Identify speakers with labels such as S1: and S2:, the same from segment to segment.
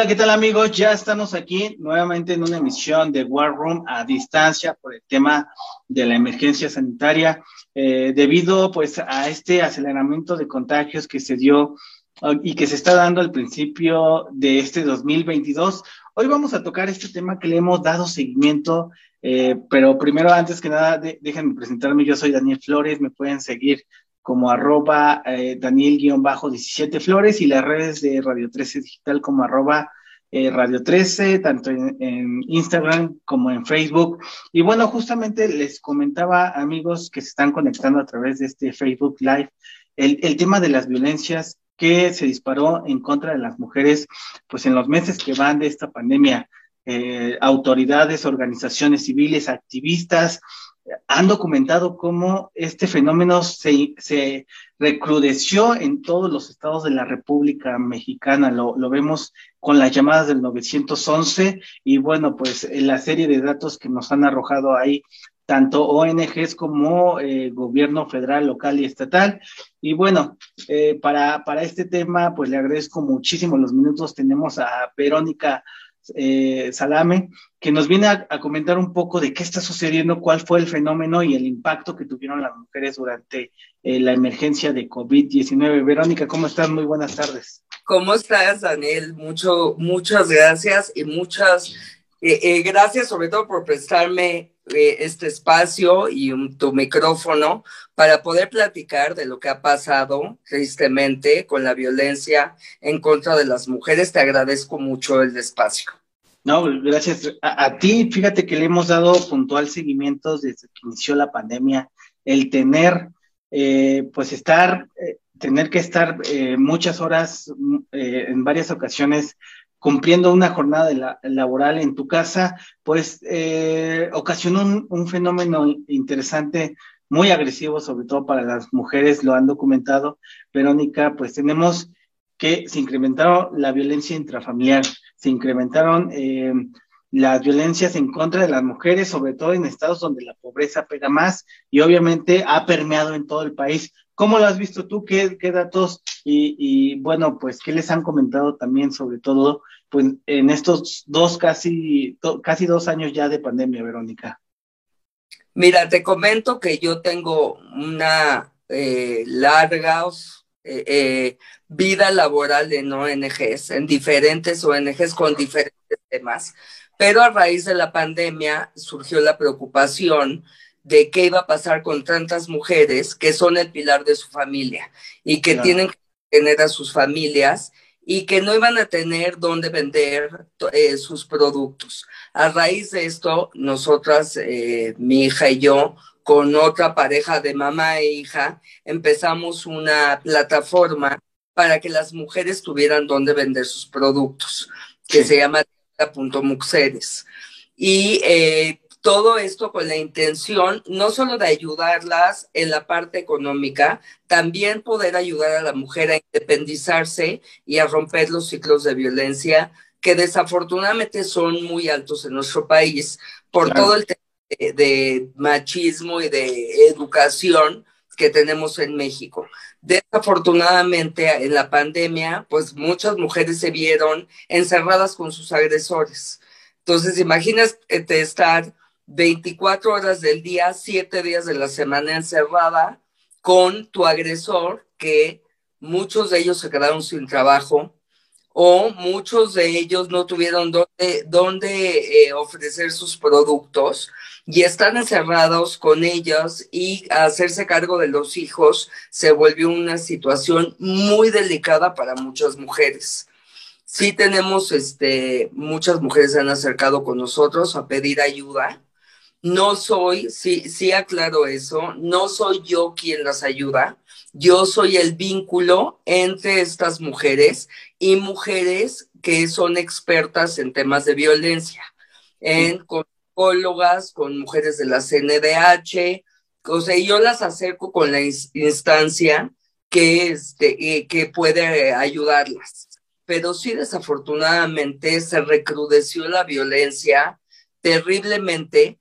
S1: Hola, ¿qué tal amigos? Ya estamos aquí nuevamente en una emisión de War Room a distancia por el tema de la emergencia sanitaria, eh, debido pues a este aceleramiento de contagios que se dio uh, y que se está dando al principio de este 2022. Hoy vamos a tocar este tema que le hemos dado seguimiento, eh, pero primero, antes que nada, déjenme presentarme. Yo soy Daniel Flores, me pueden seguir como arroba eh, Daniel-17 Flores y las redes de Radio 13 Digital como arroba eh, Radio 13, tanto en, Instagram como en Facebook. Y bueno, justamente les comentaba, amigos que se están conectando a través de este Facebook Live, el, tema de las violencias que se disparó en contra de las mujeres, pues en los meses que van de esta pandemia. Eh, autoridades, organizaciones civiles, activistas, han documentado cómo este fenómeno se, recrudeció en todos los estados de la República Mexicana. Lo, lo, vemos con las llamadas del 911 y bueno, pues la serie de datos que nos han arrojado ahí tanto ONGs como eh, gobierno federal, local y estatal. Y bueno, eh, para, para este tema, pues le agradezco muchísimo los minutos. Tenemos a Verónica eh, Salame, que nos viene a, comentar un poco de qué está sucediendo, cuál fue el fenómeno y el impacto que tuvieron las mujeres durante eh, la emergencia de COVID-19. Verónica, ¿cómo estás? Muy buenas tardes.
S2: ¿Cómo estás, Daniel? Mucho, muchas gracias y muchas eh, gracias sobre todo por prestarme este espacio y tu micrófono para poder platicar de lo que ha pasado tristemente con la violencia en contra de las mujeres. Te agradezco mucho el espacio.
S1: No, gracias a, ti. Fíjate que le hemos dado puntual seguimiento desde que inició la pandemia. El tener, eh, pues estar, eh, tener que estar eh, muchas horas en varias ocasiones cumpliendo una jornada laboral en tu casa, pues ocasionó un, un, fenómeno interesante, muy agresivo, sobre todo para las mujeres, lo han documentado. Verónica, pues tenemos que se incrementaron la violencia intrafamiliar, se incrementaron eh, las violencias en contra de las mujeres, sobre todo en estados donde la pobreza pega más y obviamente ha permeado en todo el país. ¿Cómo lo has visto tú? ¿Qué, datos? Y, bueno, pues, ¿qué les han comentado también sobre todo pues, en estos dos, casi, casi dos años ya de pandemia, Verónica?
S2: Mira, te comento que yo tengo una eh, larga eh, eh, vida laboral en ONGs, en diferentes ONGs con diferentes temas, pero a raíz de la pandemia surgió la preocupación de qué iba a pasar con tantas mujeres que son el pilar de su familia y que tienen que tener a sus familias y que no iban a tener dónde vender eh, sus productos. A raíz de esto, nosotras, mi hija y yo, con otra pareja de mamá e hija, empezamos una plataforma para que las mujeres tuvieran donde vender sus productos, que se llama Muxeres. Y eh, todo esto con la intención no solo de ayudarlas en la parte económica, también poder ayudar a la mujer a independizarse y a romper los ciclos de violencia que desafortunadamente son muy altos en nuestro país por todo el tema de, machismo y de educación que tenemos en México. Desafortunadamente, en la pandemia, pues muchas mujeres se vieron encerradas con sus agresores. Entonces, imagínate estar 24 horas del día, 7 días de la semana encerrada con tu agresor, que muchos de ellos se quedaron sin trabajo, o muchos de ellos no tuvieron dónde, dónde eh, ofrecer sus productos y están encerrados con ellos y hacerse cargo de los hijos se volvió una situación muy delicada para muchas mujeres. sí tenemos, este, muchas mujeres se han acercado con nosotros a pedir ayuda. No soy, sí, sí aclaro eso, no soy yo quien las ayuda. Yo soy el vínculo entre estas mujeres y mujeres que son expertas en temas de violencia, en con psicólogas, con mujeres de la CNDH, o sea, yo las acerco con la instancia que, este, eh, que puede ayudarlas. Pero sí, desafortunadamente, se recrudeció la violencia terriblemente.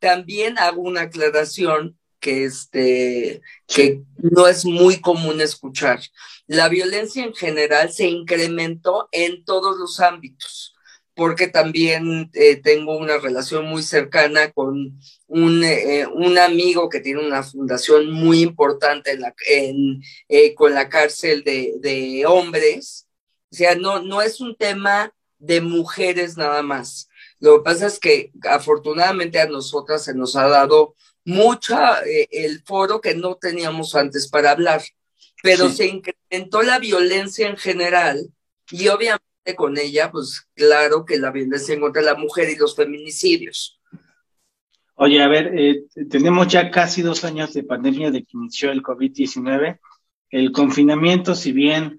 S2: También hago una aclaración que, este, que no es muy común escuchar. La violencia en general se incrementó en todos los ámbitos, porque también eh, tengo una relación muy cercana con un, eh, un, amigo que tiene una fundación muy importante eh, con la cárcel de, de, hombres. O sea, no, no es un tema de mujeres nada más. Lo que pasa es que afortunadamente a nosotras se nos ha dado mucha eh, el foro que no teníamos antes para hablar, pero se incrementó la violencia en general y obviamente con ella, pues claro que la violencia contra la mujer y los feminicidios.
S1: Oye, a ver, eh, tenemos ya casi dos años de pandemia de que inició el COVID-19. El confinamiento, si bien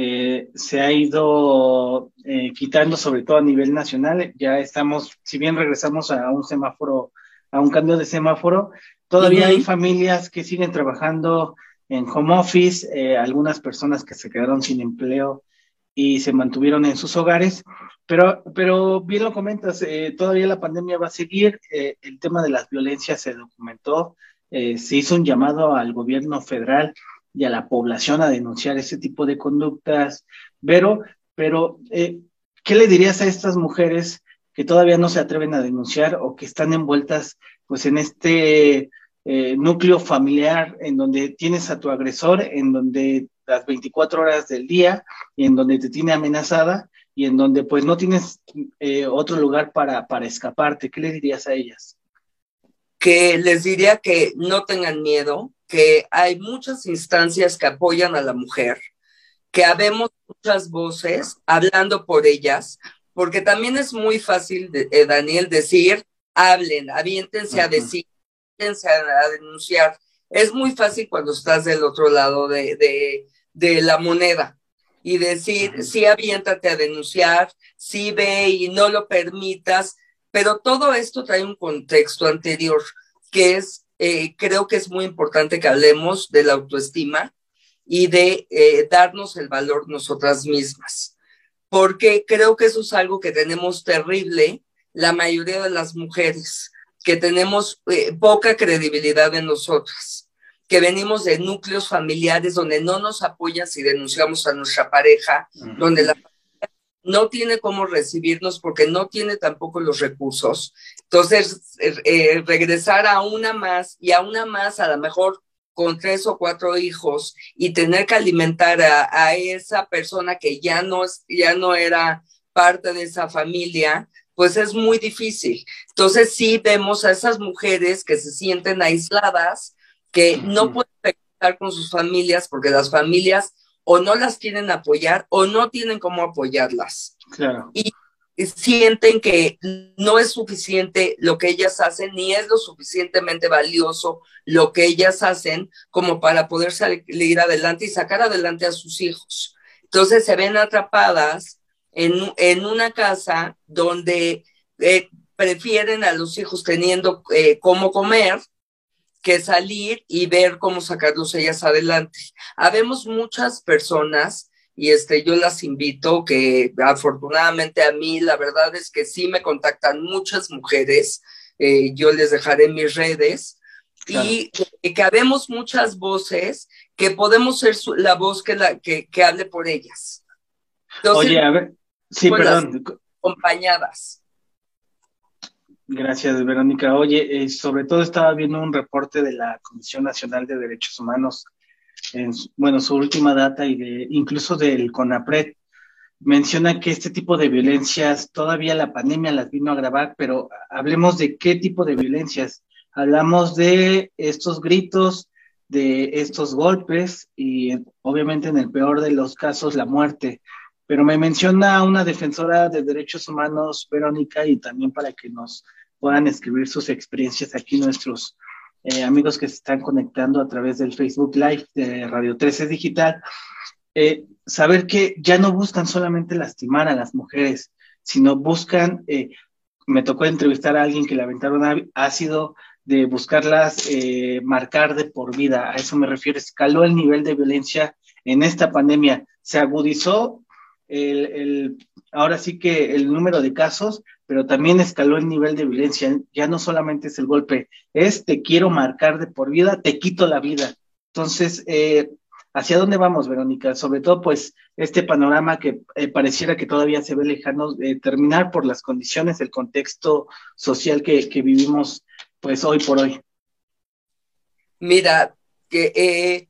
S1: eh, se ha ido quitando, sobre todo a nivel nacional, ya estamos, si bien regresamos a un semáforo a un cambio de semáforo. Todavía hay familias que siguen trabajando en home office, eh, algunas personas que se quedaron sin empleo y se mantuvieron en sus hogares, pero, pero bien lo comentas, eh, todavía la pandemia va a seguir, eh, el tema de las violencias se documentó, se hizo un llamado al gobierno federal y a la población a denunciar ese tipo de conductas, pero, pero ¿qué le dirías a estas mujeres que todavía no se atreven a denunciar o que están envueltas pues en este eh, núcleo familiar en donde tienes a tu agresor, en donde las 24 horas del día y en donde te tiene amenazada y en donde pues no tienes eh, otro lugar para, para escaparte. ¿Qué le dirías a ellas?
S2: Que les diría que no tengan miedo, que hay muchas instancias que apoyan a la mujer, que habemos muchas voces hablando por ellas, porque también es muy fácil, eh, Daniel, decir, hablen, aviéntense a decir, aviéntense a, denunciar. Es muy fácil cuando estás del otro lado de, de, la moneda y decir, sí, aviéntate a denunciar, sí ve y no lo permitas, pero todo esto trae un contexto anterior que es, eh, creo que es muy importante que hablemos de la autoestima y de eh, darnos el valor nosotras mismas. Porque creo que eso es algo que tenemos terrible la mayoría de las mujeres, que tenemos eh, poca credibilidad en nosotras, que venimos de núcleos familiares donde no nos apoyan si denunciamos a nuestra pareja, donde la no tiene cómo recibirnos porque no tiene tampoco los recursos. Entonces, eh, eh, regresar a una más y a una más, a lo mejor con tres o cuatro hijos y tener que alimentar a, esa persona que ya no, ya no era parte de esa familia, pues es muy difícil. Entonces sí vemos a esas mujeres que se sienten aisladas, que no pueden estar con sus familias porque las familias o no las quieren apoyar o no tienen cómo apoyarlas.
S1: Claro.
S2: Y sienten que no es suficiente lo que ellas hacen, ni es lo suficientemente valioso lo que ellas hacen como para poder salir adelante y sacar adelante a sus hijos. Entonces se ven atrapadas en, en una casa donde eh, prefieren a los hijos teniendo eh, cómo comer que salir y ver cómo sacarlos ellas adelante. Habemos muchas personas y este, yo las invito que afortunadamente a mí la verdad es que sí me contactan muchas mujeres, eh, yo les dejaré mis redes y que habemos muchas voces que podemos ser la voz que, la, que, que hable por ellas.
S1: Oye, a ver, sí, perdón.
S2: Acompañadas.
S1: Gracias, Verónica. Oye, eh, sobre todo estaba viendo un reporte de la Comisión Nacional de Derechos Humanos en bueno, su última data y de, incluso del CONAPRED, menciona que este tipo de violencias, todavía la pandemia las vino a agravar, pero hablemos de qué tipo de violencias. Hablamos de estos gritos, de estos golpes y obviamente en el peor de los casos la muerte. Pero me menciona una defensora de derechos humanos, Verónica, y también para que nos puedan escribir sus experiencias aquí nuestros eh, amigos que se están conectando a través del Facebook Live de Radio 13 Digital, eh, saber que ya no buscan solamente lastimar a las mujeres, sino buscan, eh, me tocó entrevistar a alguien que le aventaron ácido, de buscarlas marcar de por vida. A eso me refiero. Escaló el nivel de violencia en esta pandemia. Se agudizó el, ahora sí que el número de casos, pero también escaló el nivel de violencia. Ya no solamente es el golpe, es te quiero marcar de por vida, te quito la vida. Entonces, eh, ¿hacia dónde vamos, Verónica? Sobre todo, pues, este panorama que eh, pareciera que todavía se ve lejano de terminar por las condiciones, el contexto social que, que vivimos pues hoy por hoy?
S2: Mira, que eh,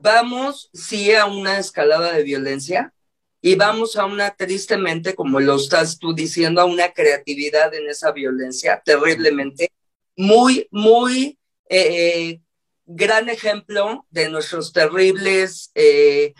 S2: vamos sí a una escalada de violencia y vamos a una, tristemente, como lo estás tú diciendo, a una creatividad en esa violencia, terriblemente, muy, muy eh, gran ejemplo de nuestros terribles eh,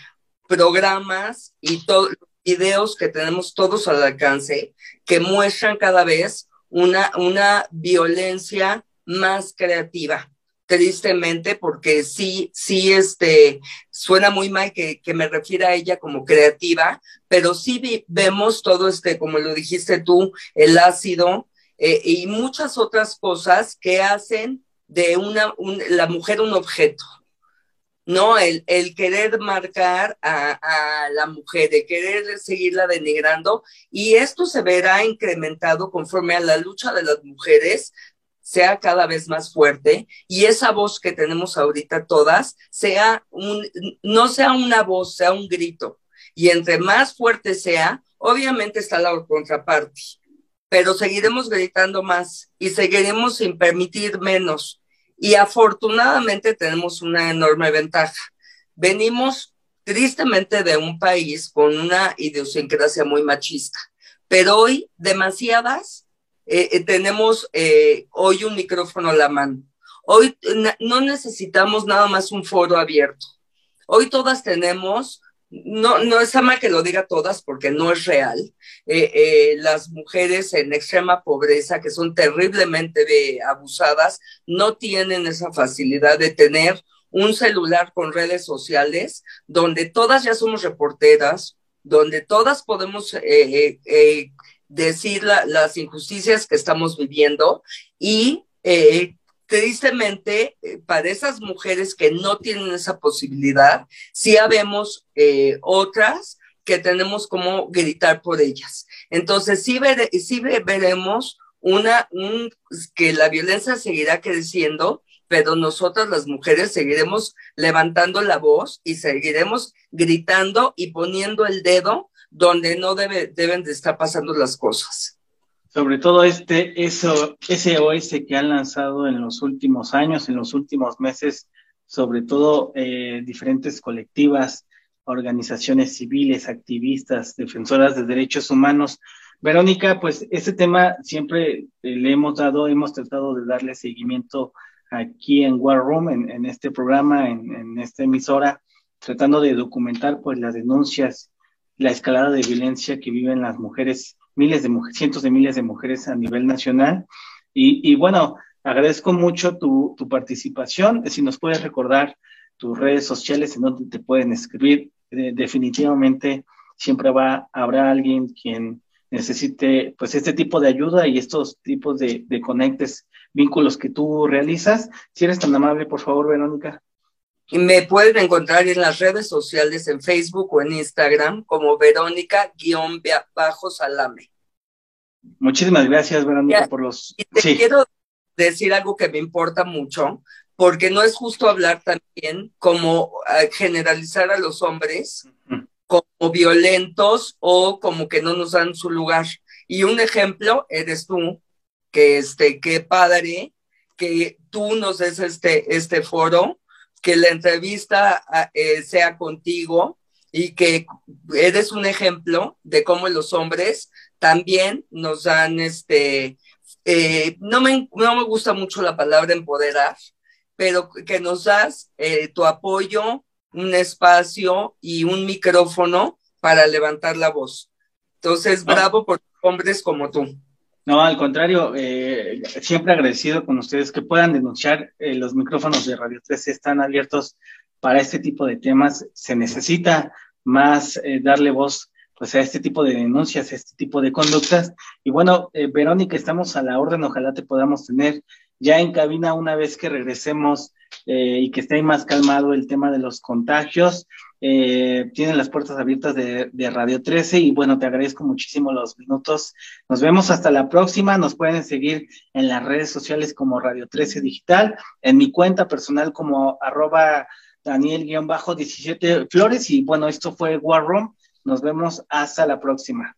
S2: programas y todos videos que tenemos todos al alcance, que muestran cada vez una, una violencia más creativa, tristemente, porque sí, sí, este, suena muy mal que, que me refiera a ella como creativa, pero sí vemos todo este, como lo dijiste tú, el ácido eh, y muchas otras cosas que hacen de una, la mujer un objeto. ¿no? El, el querer marcar a, a, la mujer, de querer seguirla denigrando, y esto se verá incrementado conforme a la lucha de las mujeres sea cada vez más fuerte y esa voz que tenemos ahorita todas sea un, no sea una voz, sea un grito. Y entre más fuerte sea, obviamente está la contraparte, pero seguiremos gritando más y seguiremos sin permitir menos. Y afortunadamente tenemos una enorme ventaja. Venimos tristemente de un país con una idiosincrasia muy machista, pero hoy demasiadas eh, eh, tenemos eh, hoy un micrófono a la mano. Hoy no necesitamos nada más un foro abierto. Hoy todas tenemos, no, no es ama que lo diga todas porque no es real, las mujeres en extrema pobreza que son terriblemente abusadas no tienen esa facilidad de tener un celular con redes sociales donde todas ya somos reporteras, donde todas podemos eh, decir las injusticias que estamos viviendo y eh, tristemente eh, para esas mujeres que no tienen esa posibilidad, sí habemos eh, otras que tenemos como gritar por ellas. Entonces sí, sí veremos una, un, que la violencia seguirá creciendo, pero nosotras las mujeres seguiremos levantando la voz y seguiremos gritando y poniendo el dedo donde no debe, deben de estar pasando las cosas.
S1: Sobre todo este eso, que han lanzado en los últimos años, en los últimos meses, sobre todo eh, diferentes colectivas, organizaciones civiles, activistas, defensoras de derechos humanos. Verónica, pues este tema siempre le hemos dado, hemos tratado de darle seguimiento aquí en War Room, en, este programa, en, en, esta emisora, tratando de documentar pues las denuncias la escalada de violencia que viven las mujeres, miles de mujeres, cientos de miles de mujeres a nivel nacional. Y, bueno, agradezco mucho tu, participación. Si nos puedes recordar tus redes sociales en donde te pueden escribir, definitivamente siempre va, habrá alguien quien necesite pues este tipo de ayuda y estos tipos de, de conectes, vínculos que tú realizas. Si eres tan amable, por favor, Verónica.
S2: Y me pueden encontrar en las redes sociales, en Facebook o en Instagram, como Verónica-Salame.
S1: Muchísimas gracias, Verónica, por los...
S2: Y te quiero decir algo que me importa mucho, porque no es justo hablar también como eh, generalizar a los hombres como violentos o como que no nos dan su lugar. Y un ejemplo eres tú, que este, qué padre que tú nos des este, este foro que la entrevista ah, eh, sea contigo y que eres un ejemplo de cómo los hombres también nos dan este, eh, no, me, no me gusta mucho la palabra empoderar, pero que nos das eh, tu apoyo, un espacio y un micrófono para levantar la voz. Entonces, bravo por hombres como tú.
S1: No, al contrario, eh, siempre agradecido con ustedes que puedan denunciar. Eh, los micrófonos de Radio 13 están abiertos para este tipo de temas. Se necesita más eh, darle voz pues a este tipo de denuncias, a este tipo de conductas. Y bueno, Verónica, estamos a la orden, ojalá te podamos tener ya en cabina una vez que regresemos y que esté más calmado el tema de los contagios. Eh, tienen las puertas abiertas de, Radio 13 y bueno, te agradezco muchísimo los minutos. Nos vemos hasta la próxima. Nos pueden seguir en las redes sociales como Radio 13 Digital, en mi cuenta personal como arroba Daniel-17 Flores y bueno, esto fue War Room. Nos vemos hasta la próxima.